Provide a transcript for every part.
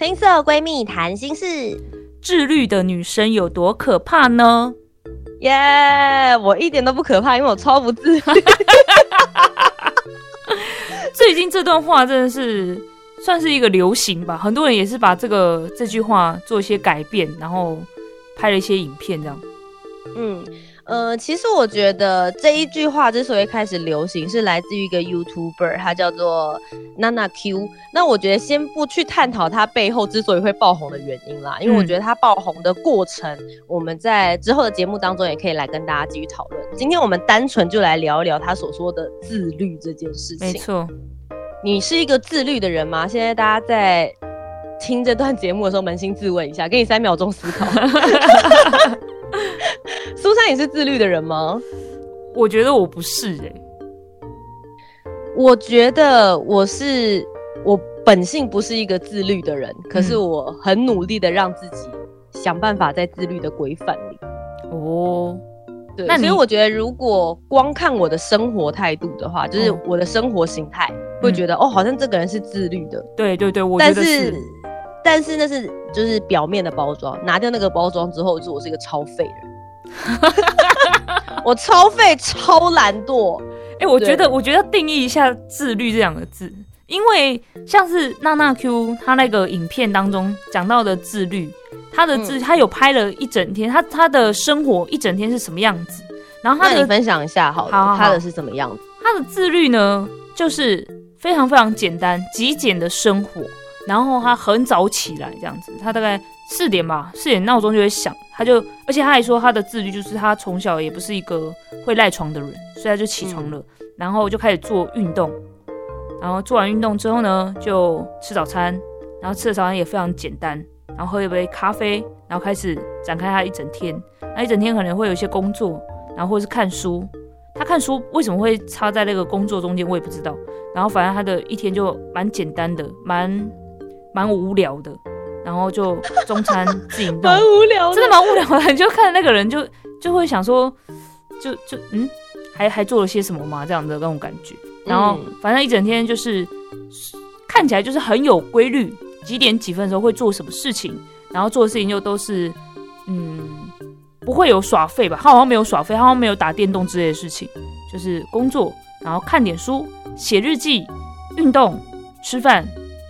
青色闺蜜谈心事，自律的女生有多可怕呢？耶，我一点都不可怕，因为我超不自律。最近这段话真的是算是一个流行吧，很多人也是把这个这句话做一些改变，然后拍了一些影片，这样。嗯。呃，其实我觉得这一句话之所以开始流行，是来自于一个 YouTuber，他叫做 Nana Q。那我觉得先不去探讨他背后之所以会爆红的原因啦，因为我觉得他爆红的过程，我们在之后的节目当中也可以来跟大家继续讨论。今天我们单纯就来聊一聊他所说的自律这件事情。没错，你是一个自律的人吗？现在大家在听这段节目的时候，扪心自问一下，给你三秒钟思考。苏珊也是自律的人吗？我觉得我不是哎。我觉得我是我本性不是一个自律的人，可是我很努力的让自己想办法在自律的规范里。哦，对。那所以我觉得，如果光看我的生活态度的话，就是我的生活形态，会觉得哦，好像这个人是自律的。对对对，我觉得是。但是那是就是表面的包装，拿掉那个包装之后，就是我是一个超废人。我超废、超懒惰。哎，我觉得，我觉得定义一下“自律”这两个字，因为像是娜娜 Q 他那个影片当中讲到的自律，他的自他有拍了一整天，他他的生活一整天是什么样子？然后他的分享一下，好，他的是什么样子？他的自律呢，就是非常非常简单、极简的生活。然后他很早起来，这样子，他大概四点吧，四点闹钟就会响，他就，而且他还说他的自律就是他从小也不是一个会赖床的人，所以他就起床了，然后就开始做运动，然后做完运动之后呢，就吃早餐，然后吃的早餐也非常简单，然后喝一杯咖啡，然后开始展开他一整天，那一整天可能会有一些工作，然后或者是看书，他看书为什么会插在那个工作中间，我也不知道，然后反正他的一天就蛮简单的，蛮。蛮无聊的，然后就中餐自己弄，蛮无聊，真的蛮无聊的。你就看那个人，就就会想说，就就嗯，还还做了些什么吗？这样的那种感觉。然后反正一整天就是看起来就是很有规律，几点几分的时候会做什么事情，然后做的事情又都是嗯，不会有耍废吧？他好像没有耍废，他好像没有打电动之类的事情，就是工作，然后看点书，写日记，运动，吃饭，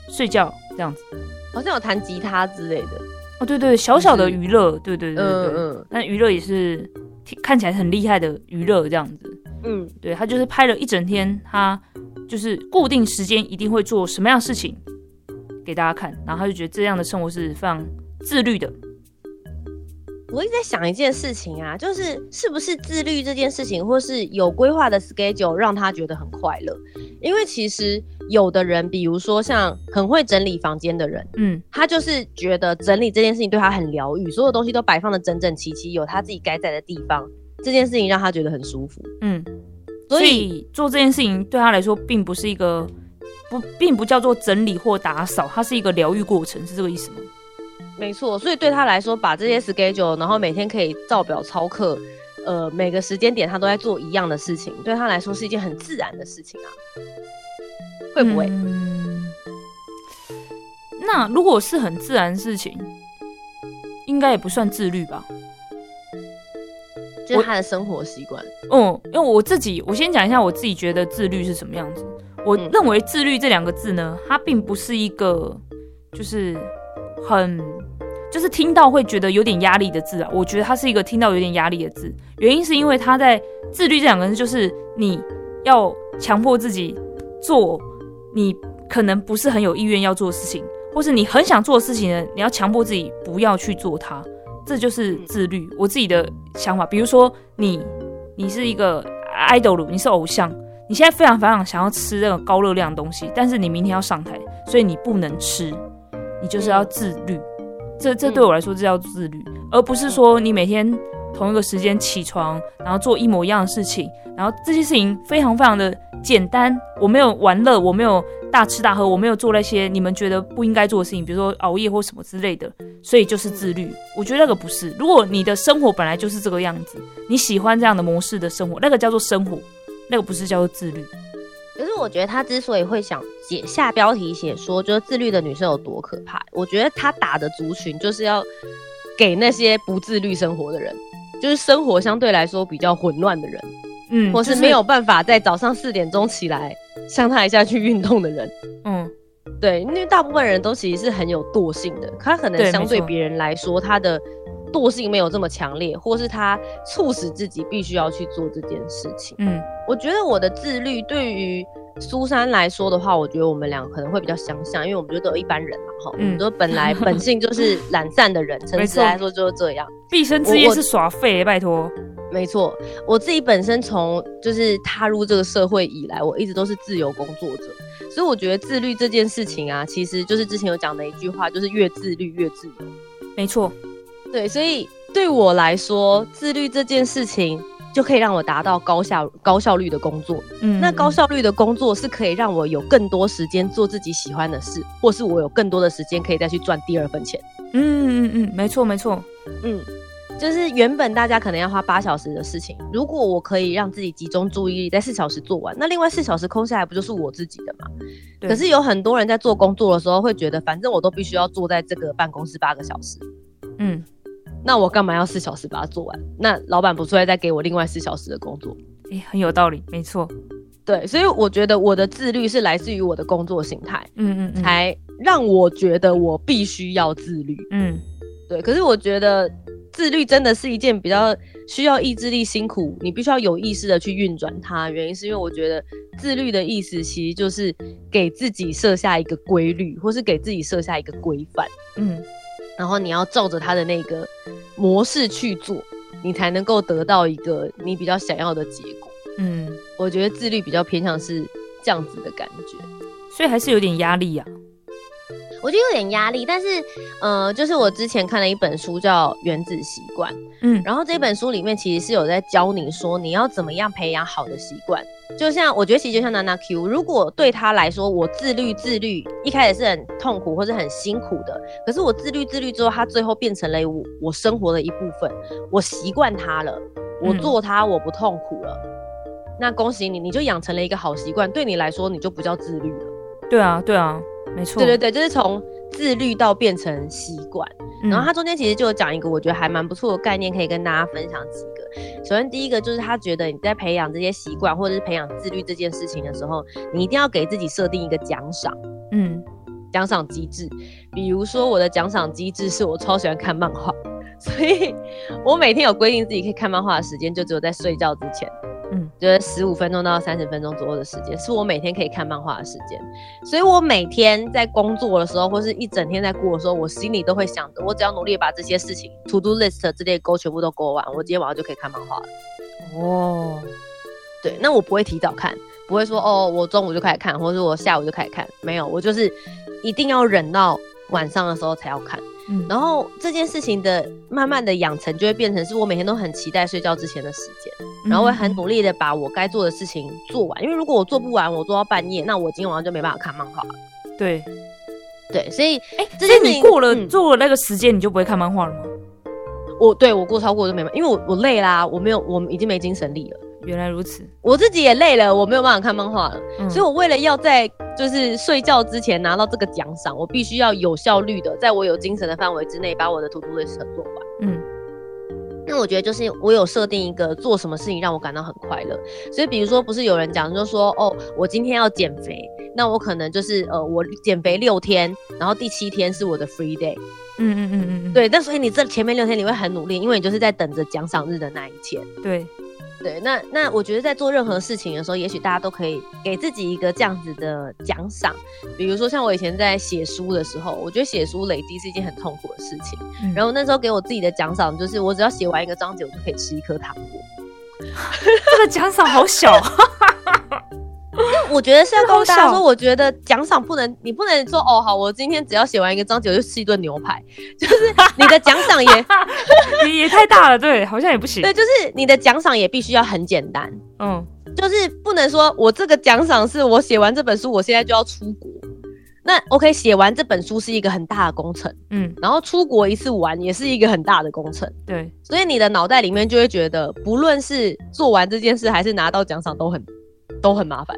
睡觉。这样子，好像有弹吉他之类的。哦，对对，小小的娱乐，对对对对。嗯，但娱乐也是看起来很厉害的娱乐，这样子，嗯，对他就是拍了一整天，他就是固定时间一定会做什么样的事情给大家看，然后他就觉得这样的生活是非常自律的。我一直在想一件事情啊，就是是不是自律这件事情，或是有规划的 schedule 让他觉得很快乐？因为其实有的人，比如说像很会整理房间的人，嗯，他就是觉得整理这件事情对他很疗愈，所有东西都摆放的整整齐齐，有他自己该在的地方，这件事情让他觉得很舒服，嗯，所以做这件事情对他来说，并不是一个不，并不叫做整理或打扫，它是一个疗愈过程，是这个意思吗？没错，所以对他来说，把这些 schedule，然后每天可以照表操课，呃，每个时间点他都在做一样的事情，对他来说是一件很自然的事情啊。会不会？那如果是很自然的事情，应该也不算自律吧？就是他的生活习惯。嗯，因为我自己，我先讲一下我自己觉得自律是什么样子。我认为自律这两个字呢，它并不是一个，就是很。就是听到会觉得有点压力的字啊，我觉得它是一个听到有点压力的字。原因是因为它在自律这两个字，就是你要强迫自己做你可能不是很有意愿要做的事情，或是你很想做的事情呢，你要强迫自己不要去做它，这就是自律。我自己的想法，比如说你你是一个 idol，你是偶像，你现在非常非常想要吃那个高热量的东西，但是你明天要上台，所以你不能吃。你就是要自律。这这对我来说，这叫自律，而不是说你每天同一个时间起床，然后做一模一样的事情，然后这些事情非常非常的简单。我没有玩乐，我没有大吃大喝，我没有做那些你们觉得不应该做的事情，比如说熬夜或什么之类的。所以就是自律。我觉得那个不是。如果你的生活本来就是这个样子，你喜欢这样的模式的生活，那个叫做生活，那个不是叫做自律。可是我觉得他之所以会想写下标题写说，就是自律的女生有多可怕，我觉得他打的族群就是要给那些不自律生活的人，就是生活相对来说比较混乱的人，嗯，或是没有办法在早上四点钟起来像他一下去运动的人，嗯，对，因为大部分人都其实是很有惰性的，他可能相对别人来说，他的惰性没有这么强烈，或是他促使自己必须要去做这件事情，嗯。我觉得我的自律对于苏珊来说的话，我觉得我们俩可能会比较相像，因为我们觉得都有一般人嘛，哈，我们都本来 本性就是懒散的人，诚实来说就是这样。毕生之业是耍废，拜托。没错，我自己本身从就是踏入这个社会以来，我一直都是自由工作者，所以我觉得自律这件事情啊，其实就是之前有讲的一句话，就是越自律越自由。没错，对，所以对我来说，自律这件事情。就可以让我达到高效高效率的工作。嗯，那高效率的工作是可以让我有更多时间做自己喜欢的事，或是我有更多的时间可以再去赚第二份钱。嗯嗯嗯，没错没错。嗯，就是原本大家可能要花八小时的事情，如果我可以让自己集中注意力在四小时做完，那另外四小时空下来不就是我自己的吗？可是有很多人在做工作的时候会觉得，反正我都必须要坐在这个办公室八个小时。嗯。那我干嘛要四小时把它做完？那老板不出来再给我另外四小时的工作？诶，很有道理，没错。对，所以我觉得我的自律是来自于我的工作形态，嗯嗯，才让我觉得我必须要自律。嗯，对。可是我觉得自律真的是一件比较需要意志力、辛苦，你必须要有意识的去运转它。原因是因为我觉得自律的意思其实就是给自己设下一个规律，或是给自己设下一个规范。嗯。然后你要照着他的那个模式去做，你才能够得到一个你比较想要的结果。嗯，我觉得自律比较偏向是这样子的感觉，所以还是有点压力呀。我觉得有点压力，但是，呃，就是我之前看了一本书叫《原子习惯》，嗯，然后这本书里面其实是有在教你说你要怎么样培养好的习惯。就像我觉得其实就像娜娜 Q，如果对他来说我自律自律一开始是很痛苦或是很辛苦的，可是我自律自律之后，他最后变成了我我生活的一部分，我习惯它了，我做它我不痛苦了，那恭喜你，你就养成了一个好习惯，对你来说你就不叫自律了。对啊，对啊，没错。对对对，就是从自律到变成习惯，然后他中间其实就有讲一个我觉得还蛮不错的概念，可以跟大家分享几个。首先，第一个就是他觉得你在培养这些习惯或者是培养自律这件事情的时候，你一定要给自己设定一个奖赏，嗯，奖赏机制。比如说，我的奖赏机制是我超喜欢看漫画，所以 我每天有规定自己可以看漫画的时间，就只有在睡觉之前。嗯，就是十五分钟到三十分钟左右的时间，是我每天可以看漫画的时间。所以我每天在工作的时候，或是一整天在过的时候，我心里都会想着，我只要努力把这些事情 to do list 这类勾全部都勾完，我今天晚上就可以看漫画了。哦，对，那我不会提早看，不会说哦，我中午就开始看，或者是我下午就开始看，没有，我就是一定要忍到晚上的时候才要看。然后这件事情的慢慢的养成，就会变成是我每天都很期待睡觉之前的时间，然后会很努力的把我该做的事情做完。因为如果我做不完，我做到半夜，那我今天晚上就没办法看漫画了。对，对，所以哎，这些你过了做了那个时间，你就不会看漫画了吗？我对我过超过就没办法，因为我我累啦，我没有，我已经没精神力了。原来如此，我自己也累了，我没有办法看漫画了，所以我为了要在就是睡觉之前拿到这个奖赏，我必须要有效率的，在我有精神的范围之内，把我的 to do list 做完。嗯，那我觉得就是我有设定一个做什么事情让我感到很快乐，所以比如说不是有人讲就说哦，我今天要减肥，那我可能就是呃我减肥六天，然后第七天是我的 free day。嗯嗯嗯嗯，对，但所以你这前面六天你会很努力，因为你就是在等着奖赏日的那一天。对。对，那那我觉得在做任何事情的时候，也许大家都可以给自己一个这样子的奖赏，比如说像我以前在写书的时候，我觉得写书累积是一件很痛苦的事情，然后那时候给我自己的奖赏就是，我只要写完一个章节，我就可以吃一颗糖果。这个奖赏好小。我觉得是要告诉大家说，我觉得奖赏不能，你不能说哦好，我今天只要写完一个章节我就吃一顿牛排，就是你的奖赏也 也也太大了，对，好像也不行。对，就是你的奖赏也必须要很简单，嗯，就是不能说我这个奖赏是我写完这本书，我现在就要出国。那 OK，写完这本书是一个很大的工程，嗯，然后出国一次玩也是一个很大的工程，对，所以你的脑袋里面就会觉得，不论是做完这件事还是拿到奖赏，都很都很麻烦。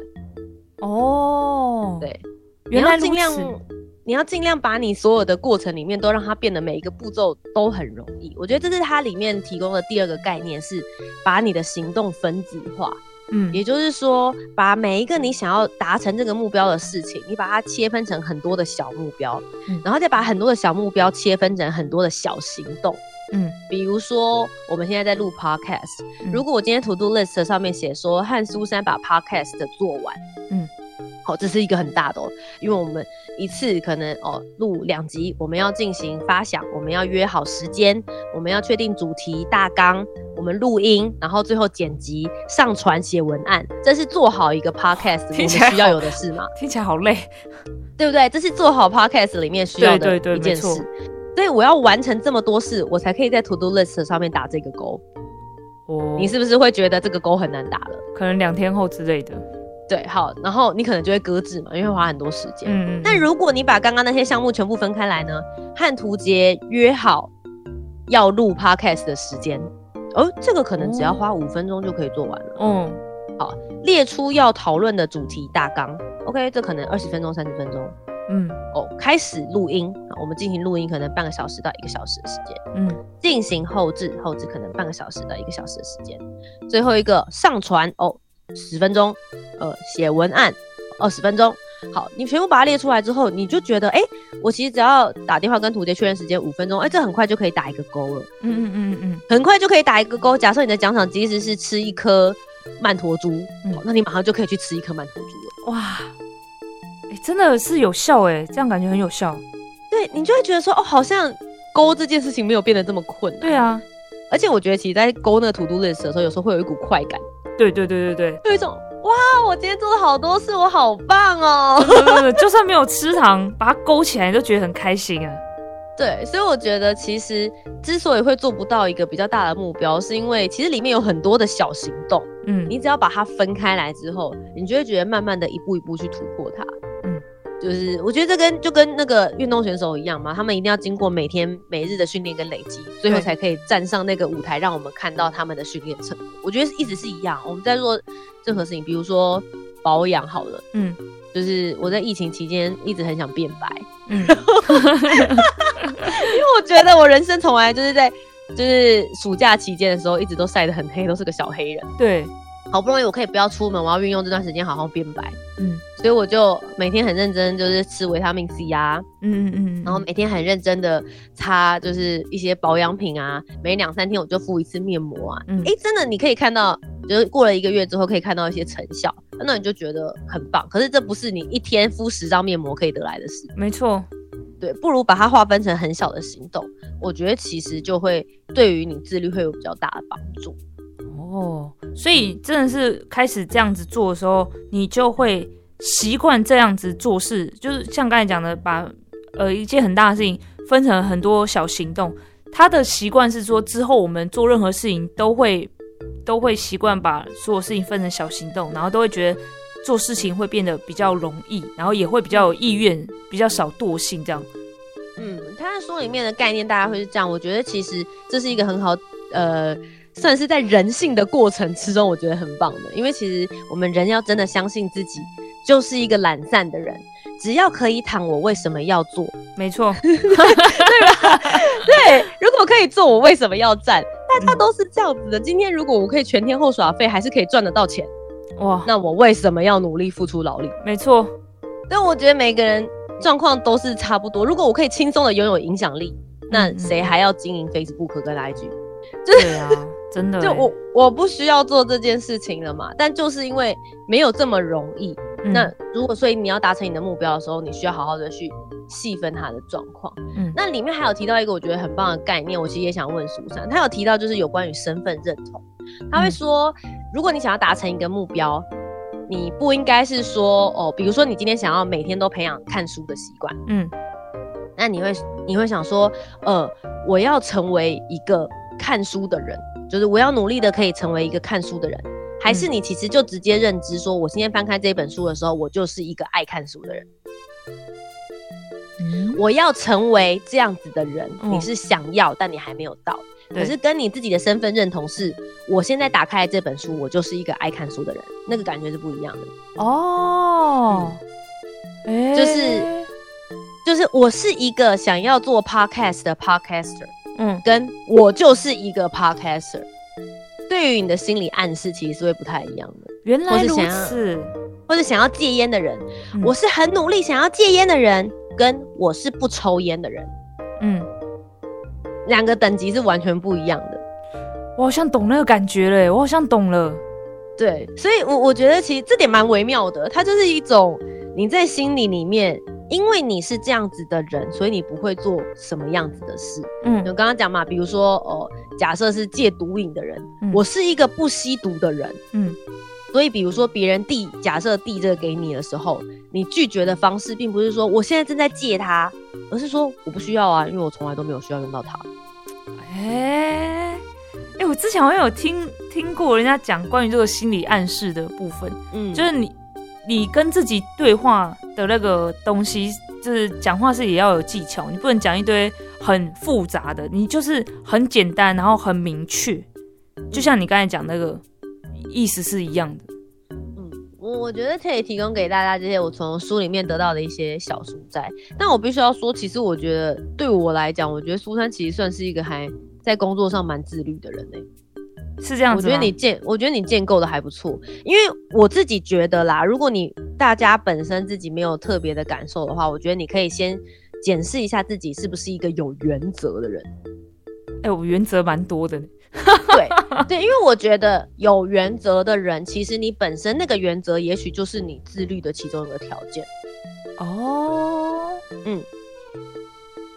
哦，，对，原来如你要尽量。你要尽量把你所有的过程里面都让它变得每一个步骤都很容易。我觉得这是它里面提供的第二个概念，是把你的行动分子化。嗯，也就是说，把每一个你想要达成这个目标的事情，你把它切分成很多的小目标，嗯然后再把很多的小目标切分成很多的小行动。嗯，比如说，我们现在在录 podcast，、嗯如果我今天 to do list 上面写说和苏珊把 podcast 做完，嗯，好，这是一个很大的哦，因为我们一次可能哦录两集，我们要进行发想，我们要约好时间，我们要确定主题大纲，我们录音，然后最后剪辑、上传、写文案，这是做好一个 podcast 我们需要有的事嘛，听起来好累。对不对？这是做好 podcast 里面需要的一件事。所以我要完成这么多事，我才可以在 to do list 上面打这个勾。哦，你是不是会觉得这个勾很难打了？可能两天后之类的。对，好，然后你可能就会搁置嘛，因为花很多时间。嗯嗯。但如果你把刚刚那些项目全部分开来呢，和图杰约好要录 podcast 的时间，哦，这个可能只要花五分钟就可以做完了。嗯好列出要讨论的主题大纲，OK，这可能二十分钟、三十分钟。嗯哦，开始录音，啊我们进行录音可能半个小时到一个小时的时间。嗯进行后置，后置可能半个小时到一个小时的时间。最后一个上传哦，十分钟，呃，写文案二十分钟。好，你全部把它列出来之后，你就觉得，哎、我其实只要打电话跟图杰确认时间五分钟，哎、这很快就可以打一个勾了，嗯嗯嗯嗯很快就可以打一个勾。假设你的奖赏其实是吃一颗曼陀珠，那你马上就可以去吃一颗曼陀珠了。嗯，哇，哎，真的是有效哎，这样感觉很有效。对你就会觉得说，哦，好像勾这件事情没有变得这么困难。对，啊，而且我觉得其实在勾那个 to do list 的时候，有时候会有一股快感。对对对对对。有一种哇，我今天做了好多事，我好棒哦。对对对，就算没有吃糖，把它勾起来，你都觉得很开心啊。对，所以我觉得其实之所以会做不到一个比较大的目标，是因为其实里面有很多的小行动，嗯，你只要把它分开来之后，你就会觉得慢慢的一步一步去突破它。嗯，就是我觉得这跟就跟那个运动选手一样嘛，他们一定要经过每天每日的训练跟累积，最后才可以站上那个舞台，让我们看到他们的训练成果。我觉得一直是一样，我们在做任何事情，比如说保养好了。嗯就是我在疫情期间一直很想变白，嗯，因为我觉得我人生从来就是在就是暑假期间的时候一直都晒得很黑，都是个小黑人。对，好不容易我可以不要出门，我要运用这段时间好好变白，嗯所以我就每天很认真，就是吃维他命 C 啊，嗯嗯嗯，然后每天很认真的擦就是一些保养品啊，每两三天我就敷一次面膜啊。嗯哎、真的你可以看到，就是过了一个月之后可以看到一些成效，那你就觉得很棒。可是这不是你一天敷十张面膜可以得来的事。没错，对，不如把它划分成很小的行动，我觉得其实就会对于你自律会有比较大的帮助。哦，所以真的是开始这样子做的时候，你就会习惯这样子做事，就是像刚才讲的，把呃一件很大的事情分成很多小行动。他的习惯是说，之后我们做任何事情都会都会习惯把所有事情分成小行动，然后都会觉得做事情会变得比较容易，然后也会比较有意愿，比较少惰性这样。嗯，他在书里面的概念大概会是这样，我觉得其实这是一个很好，呃，算是在人性的过程之中，我觉得很棒的。因为其实我们人要真的相信自己，就是一个懒散的人，只要可以躺，我为什么要做？没错，对吧？对，如果可以做，我为什么要站？大家都是这样子的。今天如果我可以全天候耍废，还是可以赚得到钱，哇，那我为什么要努力付出劳力？没错，但我觉得每个人状况都是差不多。如果我可以轻松的拥有影响力，那谁还要经营 Facebook 跟 IG？对啊，真的欸，就我我不需要做这件事情了嘛。但就是因为没有这么容易，嗯那如果所以你要达成你的目标的时候，你需要好好的去细分它的状况。嗯那里面还有提到一个我觉得很棒的概念，我其实也想问苏珊，他有提到就是有关于身份认同，他会说，如果你想要达成一个目标。你不应该是说哦，比如说你今天想要每天都培养看书的习惯，嗯那你会你会想说，呃，我要成为一个看书的人，就是我要努力的可以成为一个看书的人，还是你其实就直接认知说，我今天翻开这本书的时候，我就是一个爱看书的人，嗯，我要成为这样子的人，嗯。你是想要，但你还没有到。可是跟你自己的身份认同是，我现在打开这本书，我就是一个爱看书的人，那个感觉是不一样的。哦，哎、就是就是我是一个想要做 podcast 的 podcaster，嗯。跟我就是一个 podcaster，对于你的心理暗示其实是会不太一样的。原来如此，或者想要戒烟的人，嗯。我是很努力想要戒烟的人，跟我是不抽烟的人，嗯，两个等级是完全不一样的。我好像懂那个感觉了耶，我好像懂了，对，所以我我觉得其实这点蛮微妙的，它就是一种你在心理里面，因为你是这样子的人，所以你不会做什么样子的事。嗯。我刚刚讲嘛，比如说哦，假设是戒毒瘾的人，嗯。我是一个不吸毒的人，嗯。所以比如说别人递假设递这个给你的时候，你拒绝的方式并不是说我现在正在戒它，而是说我不需要啊，因为我从来都没有需要用到它。哎、哎、我之前好像有听听过人家讲关于这个心理暗示的部分，嗯，就是你你跟自己对话的那个东西，就是讲话是也要有技巧，你不能讲一堆很复杂的，你就是很简单，然后很明确，就像你刚才讲那个意思是一样的。嗯，我我觉得可以提供给大家这些我从书里面得到的一些小书摘。但我必须要说，其实我觉得对我来讲，我觉得苏珊其实算是一个还在工作上蛮自律的人呢、是这样子？我觉得你建，我觉得你建构的还不错，因为我自己觉得啦，如果你大家本身自己没有特别的感受的话，我觉得你可以先检视一下自己是不是一个有原则的人。哎、我原则蛮多的呢。对对，因为我觉得有原则的人，其实你本身那个原则，也许就是你自律的其中一个条件。哦，嗯，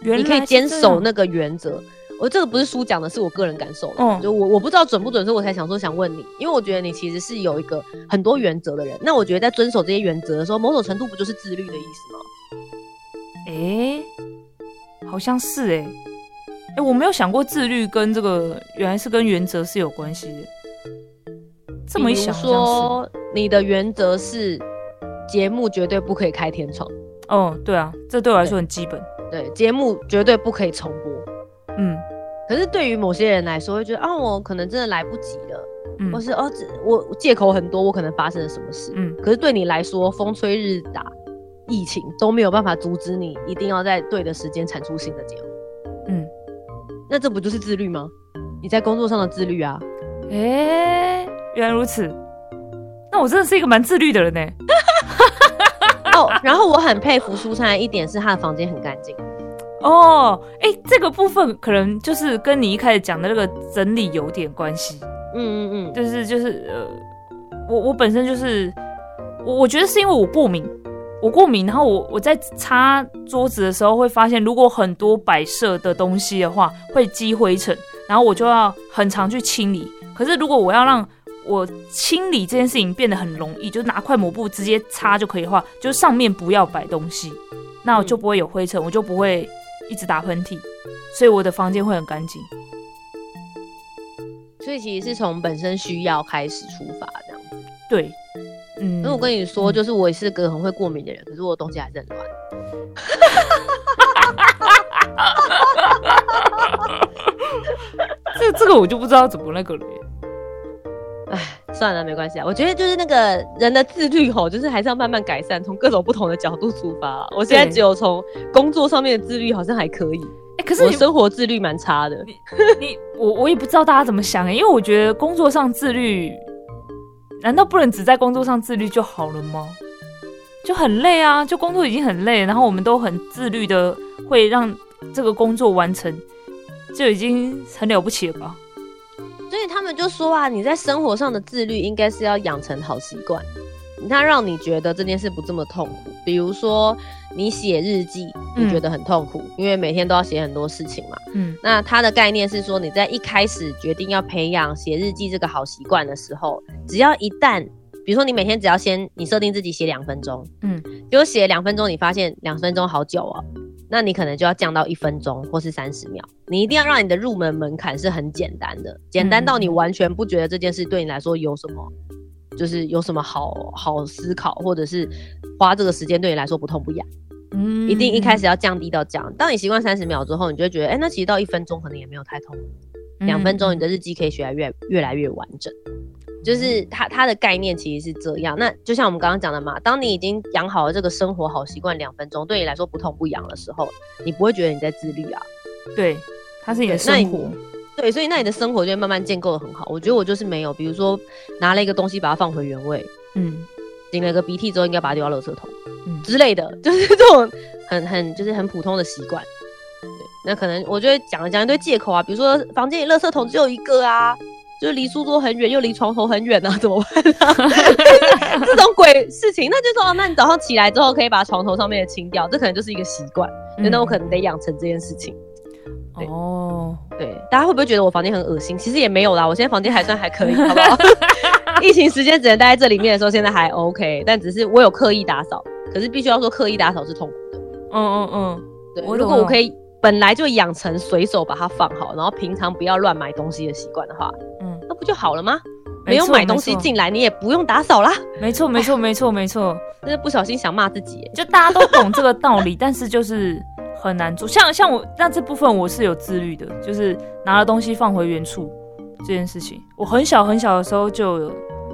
原来你可以坚守那个原则。我这个不是书讲的，是我个人感受的。嗯就我我不知道准不准，所以我才想说想问你，因为我觉得你其实是有一个很多原则的人。那我觉得在遵守这些原则的时候，某种程度不就是自律的意思吗？哎、好像是哎、哎、我没有想过自律跟这个原来是跟原则是有关系的。这么一想，说你的原则是节目绝对不可以开天窗，哦，对啊，这对我来说很基本。对，节目绝对不可以重播。嗯可是对于某些人来说，会觉得啊，我可能真的来不及了，嗯或是哦，这我我借口很多，我可能发生了什么事。嗯，可是对你来说，风吹日打、疫情都没有办法阻止你一定要在对的时间产出新的节目。嗯，那这不就是自律吗？你在工作上的自律啊。哎、原来如此。那我真的是一个蛮自律的人呢。哦，然后我很佩服苏珊一点是，她的房间很干净。哦，哎、这个部分可能就是跟你一开始讲的那个整理有点关系。嗯嗯嗯，就是就是呃，我我本身就是我我觉得是因为我过敏，我过敏，然后我我在擦桌子的时候会发现，如果很多摆设的东西的话，会积灰尘，然后我就要很常去清理。可是如果我要让我清理这件事情变得很容易，就拿块抹布直接擦就可以的话，就上面不要摆东西，那我就不会有灰尘，我就不会一直打喷嚏，所以我的房间会很干净。所以其实是从本身需要开始出发这样子。对，嗯，因为我跟你说，嗯就是我也是个很会过敏的人，可是我的东西还是很乱。这这个我就不知道怎么那个了耶。唉，算了，没关系啊。我觉得就是那个人的自律吼，就是还是要慢慢改善，从各种不同的角度出发啊。我现在只有从工作上面的自律好像还可以，哎、可是你我生活自律蛮差的。你我我也不知道大家怎么想哎，因为我觉得工作上自律，难道不能只在工作上自律就好了吗？就很累啊，就工作已经很累，然后我们都很自律的会让这个工作完成，就已经很了不起了吧？们就说啊，你在生活上的自律应该是要养成好习惯，它让你觉得这件事不这么痛苦。比如说你写日记，你觉得很痛苦，因为每天都要写很多事情嘛。嗯。那它的概念是说，你在一开始决定要培养写日记这个好习惯的时候，只要一旦比如说你每天只要先你设定自己写两分钟，嗯，结果写两分钟，你发现两分钟好久哦，那你可能就要降到一分钟或是三十秒。你一定要让你的入门门槛是很简单的，简单到你完全不觉得这件事对你来说有什么，就是有什么好好思考，或者是花这个时间对你来说不痛不痒。嗯一定一开始要降低到这样。当你习惯三十秒之后，你就会觉得，哎、那其实到一分钟可能也没有太痛苦。两分钟，你的日记可以写得越越来越完整。就是它它的概念其实是这样。那就像我们刚刚讲的嘛，当你已经养好了这个生活好习惯，两分钟对你来说不痛不痒的时候，你不会觉得你在自律啊。对，它是你的对那你生活，对，所以那你的生活就会慢慢建构的很好。我觉得我就是没有，比如说拿了一个东西把它放回原位，嗯擤了个鼻涕之后应该把它丢到垃圾桶。嗯之类的，就是这种很很就是很普通的习惯。对，那可能我就会讲讲一堆借口啊，比如说房间里垃圾桶只有一个啊，就是离书桌很远，又离床头很远啊，怎么办啊？这种鬼事情，那就说，哦那你早上起来之后可以把床头上面的清掉，这可能就是一个习惯。嗯那我可能得养成这件事情。哦，对，大家会不会觉得我房间很恶心？其实也没有啦，我现在房间还算还可以，好不好？疫情时间只能待在这里面的时候，现在还 OK，但只是我有刻意打扫，可是必须要说刻意打扫是痛苦的。嗯嗯嗯，对，我如果我可以本来就养成随手把它放好，然后平常不要乱买东西的习惯的话，不就好了吗？没有买东西，进来，你也不用打扫啦。没错没错没错没错，真是不小心想骂自己，就大家都懂这个道理，但是就是很难做。像像我，那这部分我是有自律的，就是拿了东西放回原处这件事情。我很小很小的时候就有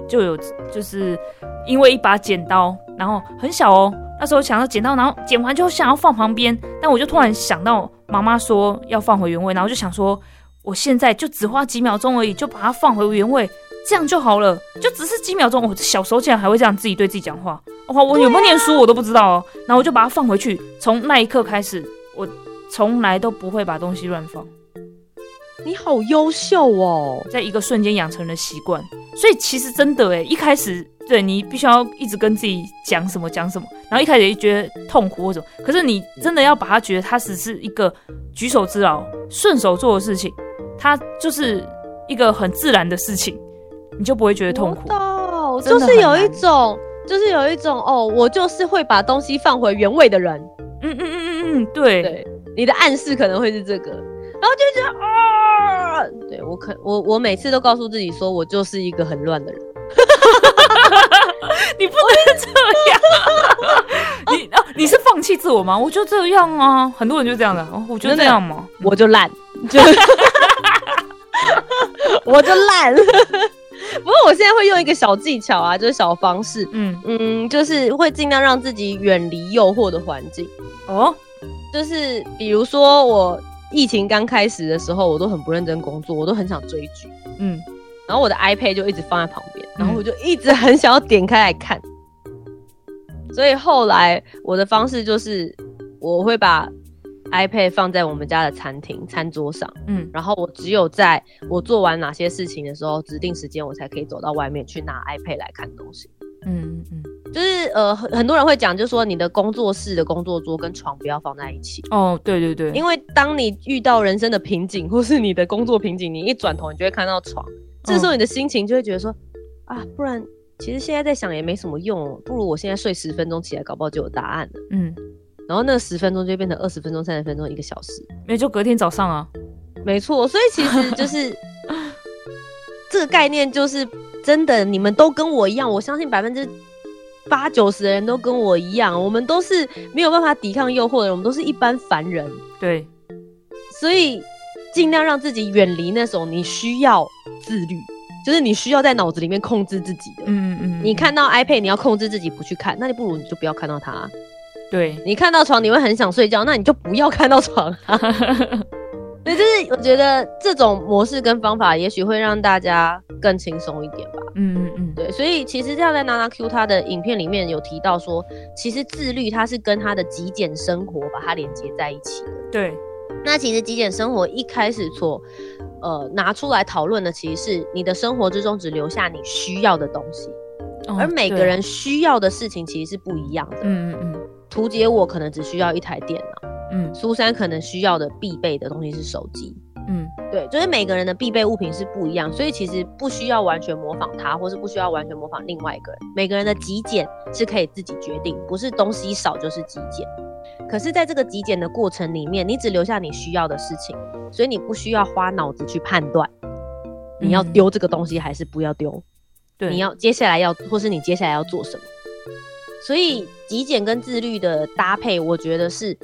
就有，就是因为一把剪刀，然后很小哦，那时候想要剪刀，然后剪完就想要放旁边，但我就突然想到妈妈说要放回原位，然后就想说，我现在就只花几秒钟而已，就把它放回原位。这样就好了，就只是几秒钟。我小时候竟然还会这样自己对自己讲话，哇！我有没有念书我都不知道哦。然后我就把它放回去，从那一刻开始，我从来都不会把东西乱放，你好优秀哦。在一个瞬间养成了习惯。所以其实真的诶，一开始对你必须要一直跟自己讲什么讲什么，然后一开始也觉得痛苦或者，可是你真的要把它觉得它只是一个举手之劳、顺手做的事情，它就是一个很自然的事情，你就不会觉得痛苦就是有一种，就是有一种哦，我就是会把东西放回原位的人。嗯嗯嗯嗯嗯，对，对，你的暗示可能会是这个，然后就觉得啊，对我可我我每次都告诉自己说，我就是一个很乱的人。你不能这样。你啊，你是放弃自我吗？我就这样啊，很多人就这样的。啊，我就这样嘛。我就烂，就 我就烂。不过我现在会用一个小技巧啊，就是小方式，嗯，嗯，就是会尽量让自己远离诱惑的环境。哦，就是比如说我疫情刚开始的时候，我都很不认真工作，我都很想追剧，嗯然后我的 iPad 就一直放在旁边，然后我就一直很想要点开来看。所以后来我的方式就是，我会把 iPad 放在我们家的餐厅餐桌上，嗯然后我只有在我做完哪些事情的时候，指定时间我才可以走到外面去拿 iPad 来看东西。嗯嗯。就是呃，很很多人会讲，就是说你的工作室的工作桌跟床不要放在一起。哦，对对对，因为当你遇到人生的瓶颈，或是你的工作瓶颈，你一转头，你就会看到床，这时候你的心情就会觉得说，啊，不然其实现在在想也没什么用，不如我现在睡十分钟起来，搞不好就有答案了。嗯，然后那十分钟就会变成二十分钟、三十分钟、一个小时。没就隔天早上啊。没错，所以其实就是 这个概念，就是真的，你们都跟我一样，我相信百分之八九十的人都跟我一样，我们都是没有办法抵抗诱惑的人，我们都是一般凡人。对，所以尽量让自己远离那种你需要自律，就是你需要在脑子里面控制自己的。嗯嗯嗯。你看到 iPad，你要控制自己不去看，那你不如你就不要看到它。对，你看到床，你会很想睡觉，那你就不要看到床、啊。对，就是我觉得这种模式跟方法，也许会让大家更轻松一点吧。嗯嗯嗯，对，所以其实像在娜娜 Q 她的影片里面有提到说，其实自律它是跟他的极简生活把它连接在一起的。对，那其实极简生活一开始所呃拿出来讨论的，其实是你的生活之中只留下你需要的东西，哦而每个人需要的事情其实是不一样的。嗯嗯图解我可能只需要一台电脑，嗯苏珊可能需要的必备的东西是手机。嗯对，就是每个人的必备物品是不一样，所以其实不需要完全模仿他，或是不需要完全模仿另外一个人。每个人的极简是可以自己决定，不是东西少就是极简。可是，在这个极简的过程里面，你只留下你需要的事情，所以你不需要花脑子去判断你要丢这个东西还是不要丢。对，你要接下来要，或是你接下来要做什么。所以极简跟自律的搭配，我觉得是，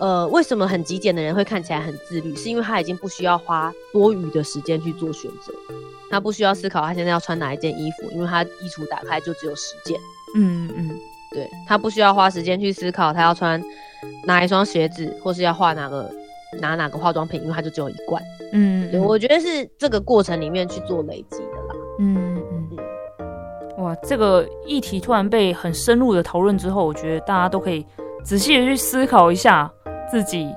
呃，为什么很极简的人会看起来很自律，是因为他已经不需要花多余的时间去做选择，他不需要思考他现在要穿哪一件衣服，因为他衣橱打开就只有十件。嗯嗯，对他不需要花时间去思考他要穿哪一双鞋子，或是要画哪个拿哪个化妆品，因为他就只有一罐。嗯，对，我觉得是这个过程里面去做累积的啦。嗯嗯，哇，这个议题突然被很深入的讨论之后，我觉得大家都可以仔细的去思考一下自己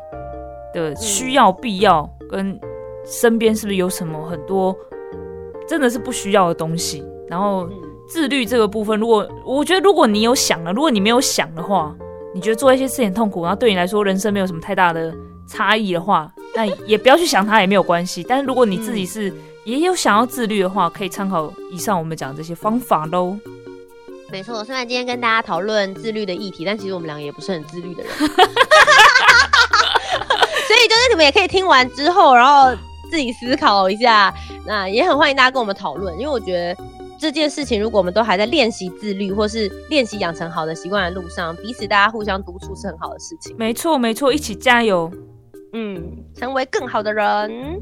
的需要、必要跟身边是不是有什么很多真的是不需要的东西。然后自律这个部分，如果我觉得如果你有想了，如果你没有想的话，你觉得做一些事情痛苦，然后对你来说人生没有什么太大的差异的话，那也不要去想它也没有关系。但是如果你自己是也有想要自律的话，可以参考以上我们讲这些方法喽。没错，虽然今天跟大家讨论自律的议题，但其实我们两个也不是很自律的人，所以就是你们也可以听完之后，然后自己思考一下。那也很欢迎大家跟我们讨论，因为我觉得这件事情，如果我们都还在练习自律，或是练习养成好的习惯的路上，彼此大家互相督促是很好的事情。没错，没错，一起加油。嗯，成为更好的人。